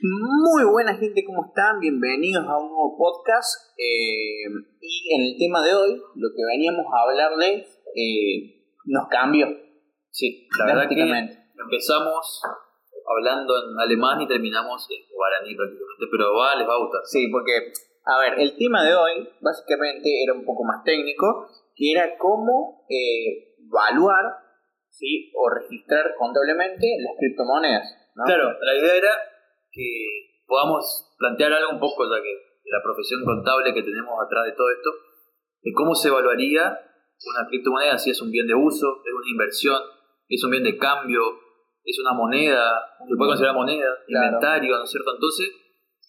Muy buena gente, ¿cómo están? Bienvenidos a un nuevo podcast. Eh, y en el tema de hoy, lo que veníamos a hablarles eh, nos cambió. Sí, la verdad que empezamos hablando en alemán y terminamos en guaraní prácticamente, pero va, les va a gustar. Sí, porque, a ver, el tema de hoy básicamente era un poco más técnico, que era cómo eh, evaluar ¿sí? o registrar contablemente las criptomonedas. Claro, la idea era que podamos plantear algo un poco, ya que la profesión contable que tenemos atrás de todo esto, de cómo se evaluaría una criptomoneda, si es un bien de uso, es una inversión, es un bien de cambio, es una moneda, se puede considerar moneda, inventario, ¿no es cierto? Entonces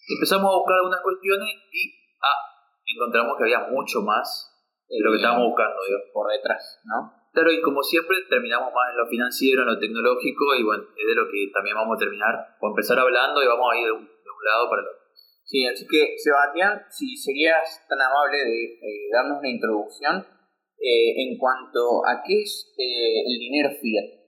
empezamos a buscar algunas cuestiones y ah, encontramos que había mucho más de lo que estábamos buscando, por detrás, ¿no? Claro, y como siempre terminamos más en lo financiero, en lo tecnológico, y bueno, es de lo que también vamos a terminar, o empezar hablando y vamos a ir de un, lado para el otro. Sí, así que Sebastián, si serías tan amable de eh, darnos una introducción eh, en cuanto a qué es eh, el dinero fiat,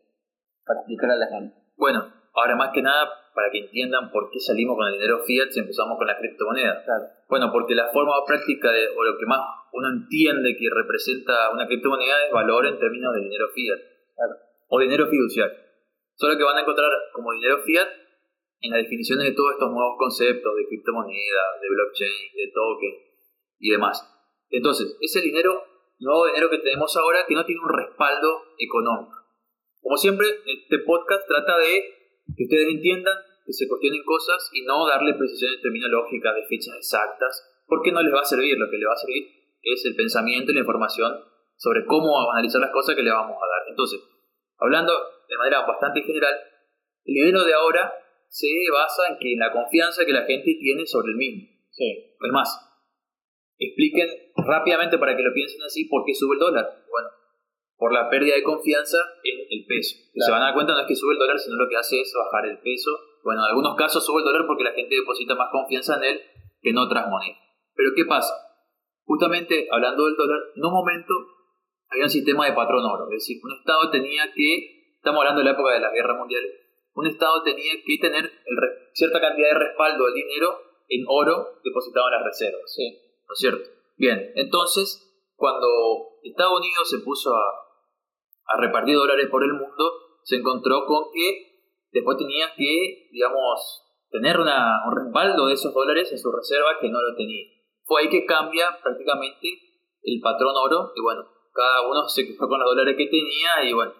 para explicar a la gente. Bueno, ahora más que nada, para que entiendan por qué salimos con el dinero fiat si empezamos con la criptomoneda. Claro. Bueno, porque la forma práctica de, o lo que más uno entiende que representa una criptomoneda es valor en términos de dinero fiat. O dinero fiduciario. Solo que van a encontrar como dinero fiat en las definiciones de todos estos nuevos conceptos de criptomoneda, de blockchain, de token y demás. Entonces, ese dinero, nuevo dinero que tenemos ahora, que no tiene un respaldo económico. Como siempre, este podcast trata de que ustedes entiendan, que se cuestionen cosas y no darle precisiones terminológicas de fechas exactas, porque no les va a servir. Lo que les va a servir es el pensamiento y la información sobre cómo analizar las cosas que le vamos a dar. Entonces, hablando de manera bastante general, el dinero de ahora se basa en que la confianza que la gente tiene sobre el mismo. Sí. Es más, expliquen rápidamente para que lo piensen así por qué sube el dólar. Bueno, por la pérdida de confianza en el peso. Se van a dar cuenta, no es que sube el dólar, sino lo que hace es bajar el peso. Bueno, en algunos casos sube el dólar porque la gente deposita más confianza en él que en otras monedas. Pero ¿qué pasa? Justamente hablando del dólar, en un momento había un sistema de patrón oro, es decir, un Estado tenía que, estamos hablando de la época de las guerras mundiales, un Estado tenía que tener cierta cantidad de respaldo del dinero en oro depositado en las reservas. Sí. ¿No es cierto? Bien, entonces, cuando Estados Unidos se puso a, a repartir dólares por el mundo, se encontró con que después tenía que, digamos, tener una, un respaldo de esos dólares en su reserva que no lo tenía. Fue ahí que cambia prácticamente el patrón oro y bueno, cada uno se quedó con los dólares que tenía y bueno,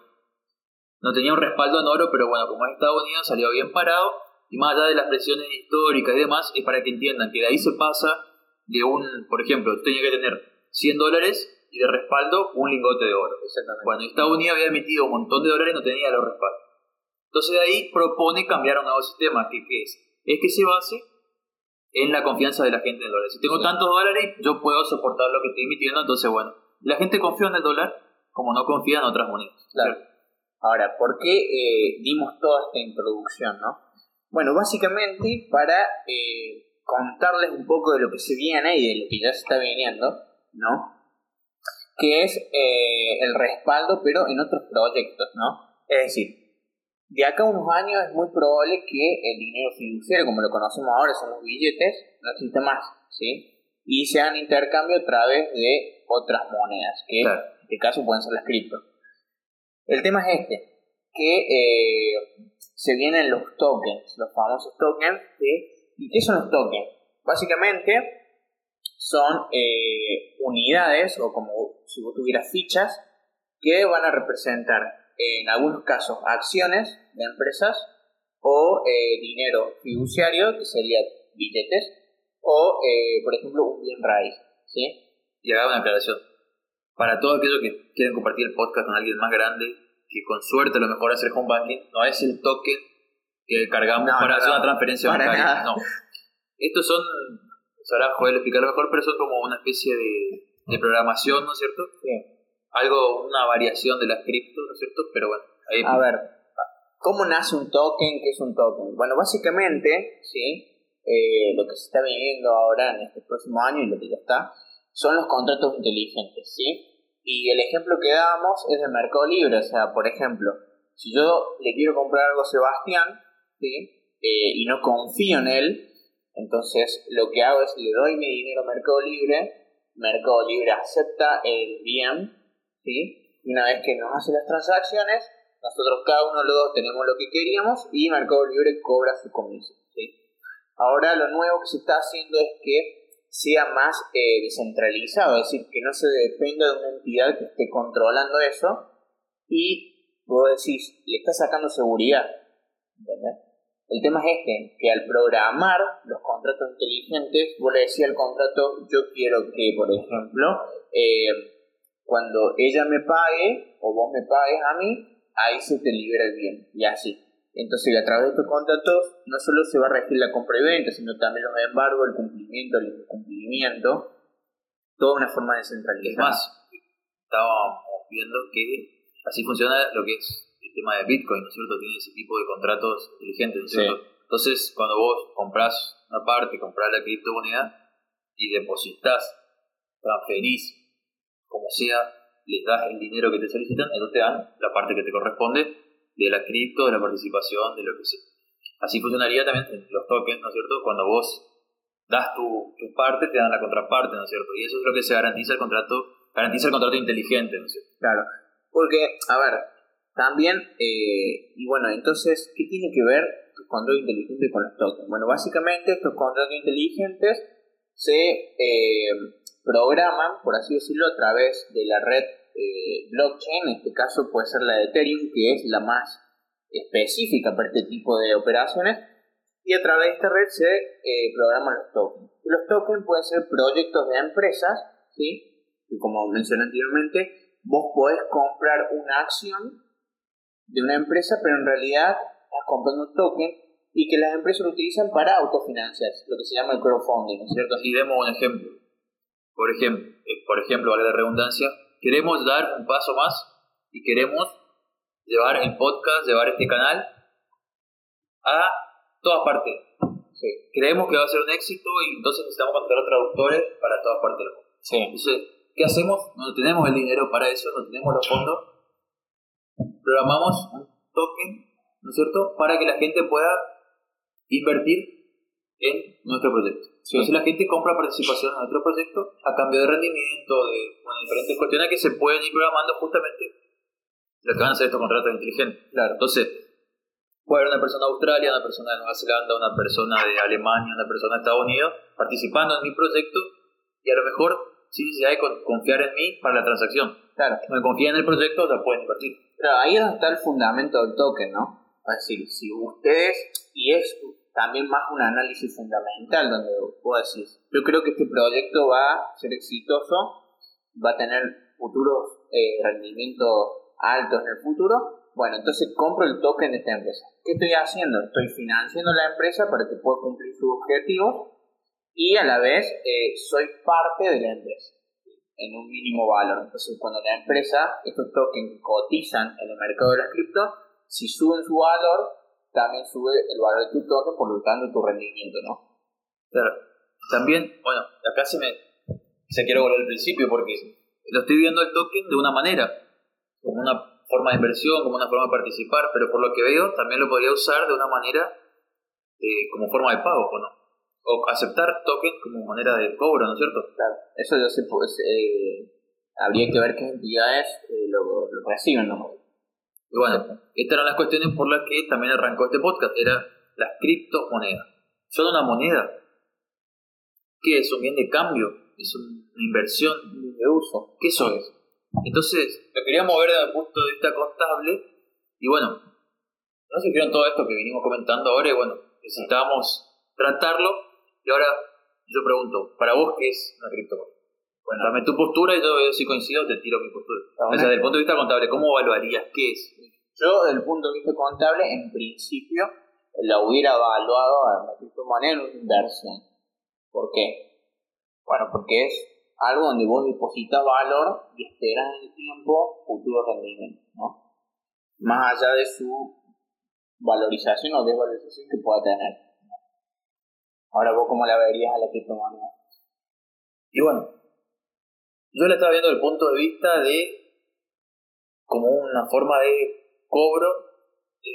no tenía un respaldo en oro, pero bueno, como es Estados Unidos salió bien parado y más allá de las presiones históricas y demás, es para que entiendan que de ahí se pasa de un, por ejemplo, tenía que tener 100 dólares y de respaldo un lingote de oro. Exactamente. Cuando Estados Unidos había emitido un montón de dólares no tenía los respaldos. Entonces de ahí propone cambiar a un nuevo sistema, que ¿qué es? Es que se base en la confianza de la gente en el dólar. Si tengo tantos dólares, yo puedo soportar lo que estoy emitiendo, entonces bueno, la gente confía en el dólar como no confía en otras monedas. Claro. Ahora, ¿por qué eh, dimos toda esta introducción, no? Bueno, básicamente para eh, contarles un poco de lo que se viene y de lo que ya se está viniendo, ¿no? Que es eh, el respaldo, pero en otros proyectos, ¿no? Es decir, de acá a unos años es muy probable que el dinero fiduciario, como lo conocemos ahora, son los billetes, no exista más, ¿sí? Y sean intercambio a través de otras monedas, que en este caso pueden ser las cripto. El tema es este, que eh, se vienen los tokens, los famosos tokens, ¿y qué son los tokens? Básicamente son eh, unidades, o como si vos tuvieras fichas, que van a representar en algunos casos acciones de empresas o eh, dinero fiduciario, que sería billetes, o eh, por ejemplo un bien raíz. ¿sí? Y haga una aclaración. Para todos aquellos que quieren compartir el podcast con alguien más grande, que con suerte a lo mejor hacer home banking, no es el token que cargamos para hacer una transferencia bancaria. No. Estos son, ahora Joel explicarlo mejor, pero son como una especie de, de programación, ¿no es cierto? Sí algo, una variación de las cripto, ¿no es cierto? Pero bueno, ahí... A ver, ¿cómo nace un token? ¿Qué es un token? Bueno, básicamente, ¿sí? Eh, lo que se está viviendo ahora en este próximo año y lo que ya está, son los contratos inteligentes, ¿sí? Y el ejemplo que damos es del Mercado Libre, o sea, por ejemplo, si yo le quiero comprar algo a Sebastián, ¿sí? eh, y no confío en él, entonces lo que hago es le doy mi dinero a Mercado Libre, Mercado Libre acepta el bien, ¿sí? Y una vez que nos hace las transacciones, nosotros cada uno de los dos tenemos lo que queríamos y Mercado Libre cobra su comisión, ¿sí? Ahora lo nuevo que se está haciendo es que sea más eh, descentralizado, es decir, que no se dependa de una entidad que esté controlando eso y vos decís, le está sacando seguridad, ¿entendés? El tema es este, que al programar los contratos inteligentes, vos le decís al contrato, yo quiero que, por ejemplo, eh, cuando ella me pague o vos me pagues a mí, ahí se te libera el bien, y así. Entonces, a través de estos contratos, no solo se va a regir la compra y venta, sino también los embargos, el cumplimiento, el incumplimiento, toda una forma de centralizar. Más, estábamos viendo que así funciona lo que es el tema de Bitcoin, ¿no es cierto? Tiene ese tipo de contratos inteligentes, ¿no es cierto? Entonces, cuando vos compras una parte, compras la criptomoneda y depositas, transferís, como sea, les das el dinero que te solicitan, entonces te dan la parte que te corresponde de la cripto, de la participación, de lo que sea. Así funcionaría también los tokens, ¿no es cierto? Cuando vos das tu, tu parte, te dan la contraparte, ¿no es cierto? Y eso es lo que se garantiza el contrato, garantiza el contrato inteligente, ¿no es cierto? Claro, porque, a ver, también, eh, y bueno, entonces, ¿qué tiene que ver tus contratos inteligentes con los tokens? Bueno, básicamente estos contratos inteligentes se eh, programan, por así decirlo, a través de la red eh, blockchain, en este caso puede ser la de Ethereum, que es la más específica para este tipo de operaciones, y a través de esta red se programan los tokens. Los tokens pueden ser proyectos de empresas, ¿sí? Y como mencioné anteriormente, vos podés comprar una acción de una empresa, pero en realidad estás comprando un token y que las empresas lo utilizan para autofinanciarse, lo que se llama el crowdfunding, ¿no es cierto? Y demos un ejemplo. Por ejemplo, eh, por ejemplo, vale la redundancia, queremos dar un paso más y queremos llevar el podcast, llevar este canal a todas partes. Sí. Creemos que va a ser un éxito y entonces necesitamos contratar traductores para todas partes del mundo. Sí. Entonces, ¿qué hacemos? No tenemos el dinero para eso, no tenemos los fondos programamos un token, ¿no es cierto?, para que la gente pueda invertir en nuestro proyecto. Entonces la gente compra participación en nuestro proyecto a cambio de rendimiento, de diferentes cuestiones que se pueden ir programando justamente lo que van a hacer estos contratos inteligentes. Claro. Entonces, puede haber una persona de Australia, una persona de Nueva Zelanda, una persona de Alemania, una persona de Estados Unidos participando en mi proyecto y a lo mejor sin necesidad de confiar en mí para la transacción. Claro. Me confían en el proyecto, la pueden invertir. Pero ahí es donde está el fundamento del token, ¿no? Es decir, si ustedes, y es también más un análisis fundamental donde puedo decir, yo creo que este proyecto va a ser exitoso, va a tener futuros eh, rendimientos altos en el futuro, bueno, entonces compro el token de esta empresa. ¿Qué estoy haciendo? Estoy financiando la empresa para que pueda cumplir sus objetivos y a la vez eh, soy parte de la empresa en un mínimo valor. Entonces, cuando la empresa, estos tokens cotizan en el mercado de las cripto, si suben su valor, también sube el valor de tu token, por lo tanto tu rendimiento, ¿no? Claro. También, bueno, acá se me se quiero volver al principio porque lo estoy viendo el token de una manera, como una forma de inversión, como una forma de participar, pero por lo que veo también lo podría usar de una manera eh, como forma de pago, ¿o no? O aceptar token como manera de cobro, ¿no es cierto? Claro, eso yo sé, pues, eh, habría que ver qué entidades eh, lo, reciben, ¿no? Y bueno, estas eran las cuestiones por las que también arrancó este podcast, era las criptomonedas. ¿Son una moneda? ¿Qué es? ¿Un bien de cambio? ¿Es una inversión? de uso? ¿Qué eso es? Entonces, lo queríamos ver desde el punto de vista contable y bueno, no se vieron todo esto que vinimos comentando ahora y bueno, necesitamos tratarlo y ahora yo pregunto, ¿para vos qué es una criptomoneda? Bueno, dame tu postura y yo veo si coincido, te tiro mi postura. O sea, desde el punto de vista contable, ¿cómo evaluarías qué es? Yo, desde el punto de vista contable, en principio, la hubiera evaluado a una criptomoneda en una inversión. ¿Por qué? Bueno, porque es algo donde vos depositas valor y esperas en el tiempo futuro rendimiento, ¿no? Más allá de su valorización o desvalorización que pueda tener. Ahora vos cómo la verías a la criptomoneda. Y bueno, yo la estaba viendo desde el punto de vista de como una forma de cobro,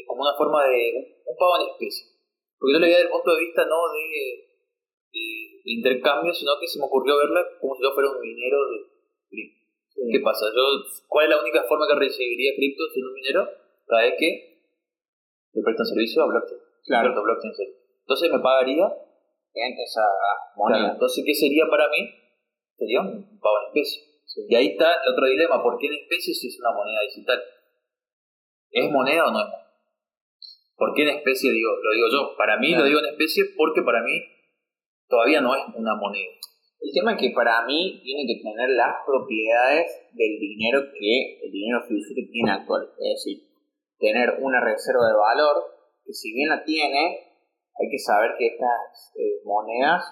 como una forma de un pago en especie. Porque yo la veía desde el punto de vista no de, intercambio, sino que se me ocurrió verla como si yo fuera un minero de cripto. ¿Qué pasa? Yo, ¿Cuál es la única forma que recibiría cripto siendo un minero? Cada vez que le prestan servicio a blockchain. Claro. blockchain Entonces me pagaría en esa moneda. Entonces, ¿qué sería para mí? Sería un pago en especie. Y ahí está el otro dilema, ¿por qué en especie si es una moneda digital? ¿Es moneda o no es moneda? ¿Por qué en especie digo, lo digo yo? Para mí lo digo en especie porque para mí todavía no es una moneda. El tema es que para mí tiene que tener las propiedades del dinero que el dinero fiduciario tiene actual. Es decir, tener una reserva de valor que si bien la tiene, hay que saber que estas eh, monedas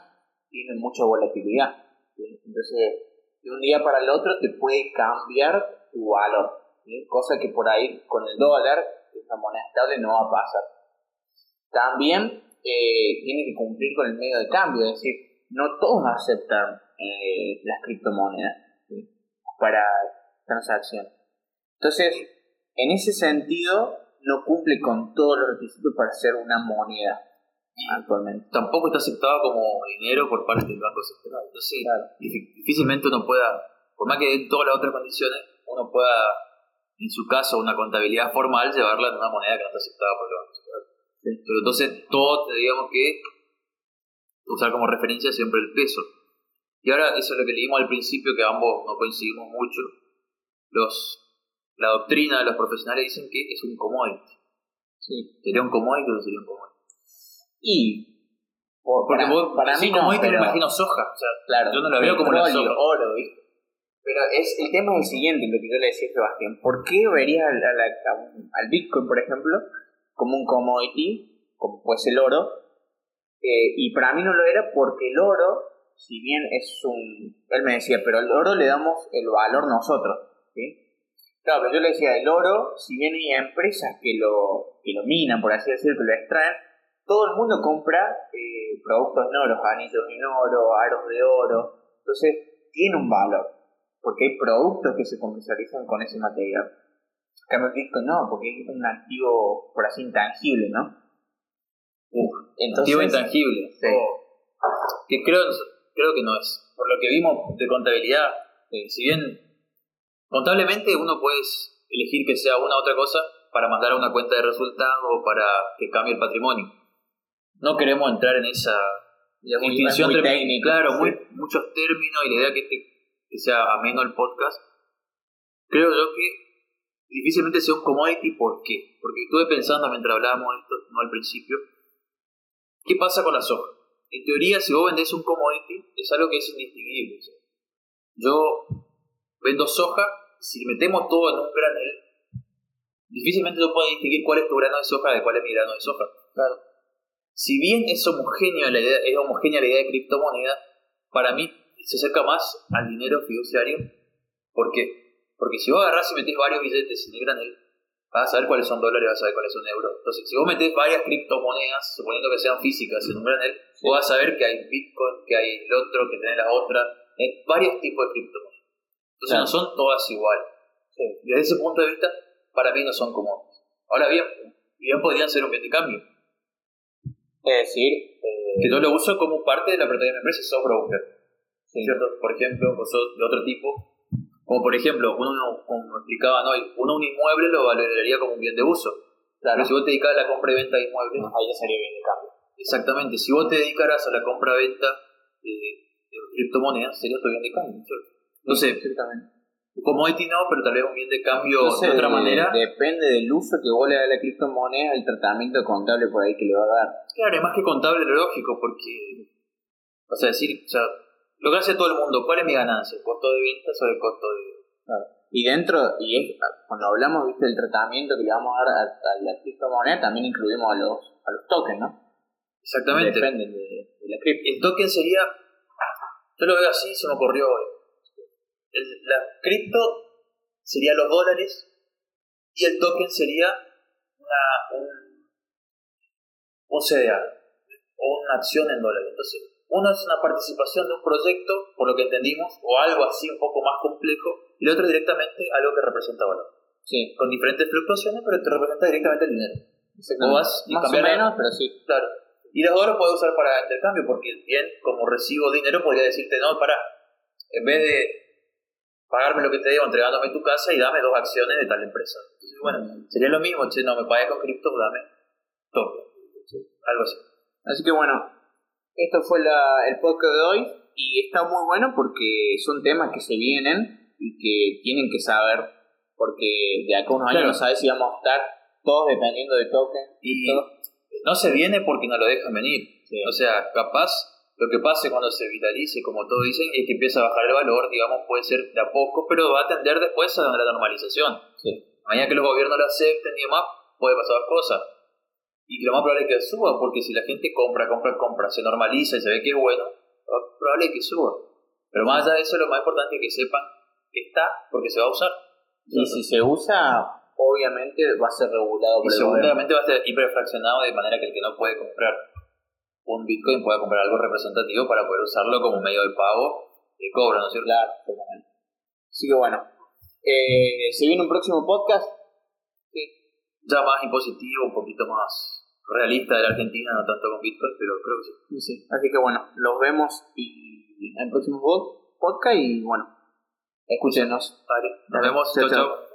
tienen mucha volatilidad. Entonces, de un día para el otro te puede cambiar tu valor. Cosa que por ahí con el dólar, esta moneda estable, no va a pasar. También eh, tiene que cumplir con el medio de cambio, es decir, no todos aceptan eh, las criptomonedas para transacción. Entonces, en ese sentido, no cumple con todos los requisitos para ser una moneda actualmente. Tampoco está aceptado como dinero por parte del Banco Central. Entonces, difícilmente uno pueda, por más que en todas las otras condiciones, uno pueda, en su caso, una contabilidad formal, llevarla en una moneda que no está aceptada por el Banco Central. Pero entonces, todo, digamos que usar como referencia siempre el peso. Y ahora, eso es lo que leímos al principio, que ambos no coincidimos mucho. Los, la doctrina de los profesionales dicen que es un commodity. Sí. ¿Sería un commodity o sería un commodity? Y. Porque para, mí no, me imagino soja. O sea, claro, yo no lo veo como la soja. oro, ¿viste? Pero es, el tema es el siguiente, lo que yo le decía a Sebastián. ¿Por qué vería al, al, Bitcoin, por ejemplo, como un commodity, como pues el oro? Eh, y para mí no lo era porque el oro, si bien es un... Él me decía, pero al oro le damos el valor nosotros. ¿sí? Claro, pero yo le decía, el oro, si bien hay empresas que lo, que lo minan, por así decirlo, que lo extraen, todo el mundo compra eh, productos en oro, anillos en oro, aros de oro. Entonces, tiene un valor, porque hay productos que se comercializan con ese material. Cambio Bitcoin no, porque es un activo, por así, intangible, ¿no? activo intangible. Sí. que creo, creo que no es. Por lo que vimos de contabilidad, eh, si bien contablemente uno puede elegir que sea una u otra cosa para mandar a una cuenta de resultados o para que cambie el patrimonio no queremos entrar en esa distinción técnica. Claro, muy, muchos términos y la idea que, este, sea ameno el podcast. Creo yo que difícilmente sea un commodity. ¿Por qué? Porque estuve pensando mientras hablábamos esto, no al principio, ¿qué pasa con la soja? En teoría, si vos vendés un commodity, es algo que es indistinguible. Yo vendo soja, si metemos todo en un granel, difícilmente yo puedo distinguir cuál es tu grano de soja de cuál es mi grano de soja. Claro si bien es homogénea la idea, es homogénea la idea de criptomoneda, para mí se acerca más al dinero fiduciario. ¿Por qué? Porque si vos agarrás y metés varios billetes en el granel, vas a saber cuáles son dólares, vas a saber cuáles son euros. Entonces, si vos metés varias criptomonedas, suponiendo que sean físicas en un granel, vos vas a saber que hay Bitcoin, que hay el otro, que tenés la otra, hay varios tipos de criptomonedas. Entonces no son todas iguales. Desde ese punto de vista, para mí no son comunes. Ahora bien, bien podrían ser un bien de cambio es decir, eh, que yo lo uso como parte de la propiedad de mi empresa, sos broker. ¿Cierto? Por ejemplo, vos sos de otro tipo. Como por ejemplo, uno, como explicaban hoy, uno un inmueble lo valoraría como un bien de uso. Claro. Pero si vos te dedicas a la compra y venta de inmuebles. ahí ya sería bien de cambio. Exactamente. Si vos te dedicaras a la compra y venta de, de criptomonedas, sería tu bien de cambio. ¿cierto? Entonces, Exactamente. Commodity no, pero tal vez un bien de cambio de otra manera. Depende del uso que vos le das a la criptomoneda, el tratamiento contable por ahí que le va a dar. Claro, más que contable, lógico, porque. O sea, decir, o sea, lo que hace todo el mundo, ¿cuál es mi ganancia? ¿El costo de ventas o el costo de.? Claro. Y dentro, y es, cuando hablamos ¿viste, del tratamiento que le vamos a dar a, la criptomoneda, también incluimos a los, a los tokens, ¿no? Exactamente. Dependen de, de la cripto. El token sería. Yo lo veo así, se me ocurrió hoy el, la cripto sería los dólares y el token sería una, un, un CDA o una acción en dólares. Entonces, uno es una participación de un proyecto, por lo que entendimos, o algo así un poco más complejo, y el otro directamente algo que representa valor. Sí. Con diferentes fluctuaciones, pero te representa directamente el dinero. O vas y más o menos, pero sí. Claro. Y los los puedes usar para intercambio, porque bien, como recibo dinero, podría decirte, no, para, en vez de pagarme lo que te debo entregándome tu casa y dame dos acciones de tal empresa. Entonces, bueno, sería lo mismo, che, no me pagues con cripto, dame todo. Algo así. Así que bueno, esto fue la, el podcast de hoy y está muy bueno porque son temas que se vienen y que tienen que saber porque de acá a unos años no sabes si vamos a estar todos dependiendo de token y no se viene porque no lo dejan venir. O sea, capaz lo que pase cuando se vitalice, como todos dicen, es que empieza a bajar el valor, digamos, puede ser de a poco, pero va a tender después a la normalización. Mañana que los gobiernos lo acepten y demás, puede pasar cosas. Y lo más probable es que suba, porque si la gente compra, compra, compra, se normaliza y se ve que es bueno, lo más probable es que suba. Pero más allá de eso, lo más importante es que sepan que está porque se va a usar. Y si se usa, obviamente va a ser regulado por y seguramente va a ser hiperfraccionado de manera que el que no puede comprar un Bitcoin pueda comprar algo representativo para poder usarlo como medio de pago de cobro, ¿no es cierto? Claro, Así que bueno, eh, se viene un próximo podcast. Ya más impositivo, un poquito más realista de la Argentina, no tanto con Bitcoin, pero creo que sí. sí. Así que bueno, los vemos y en el próximo podcast y bueno, escúchenos. Vale, nos vemos. chao. chao.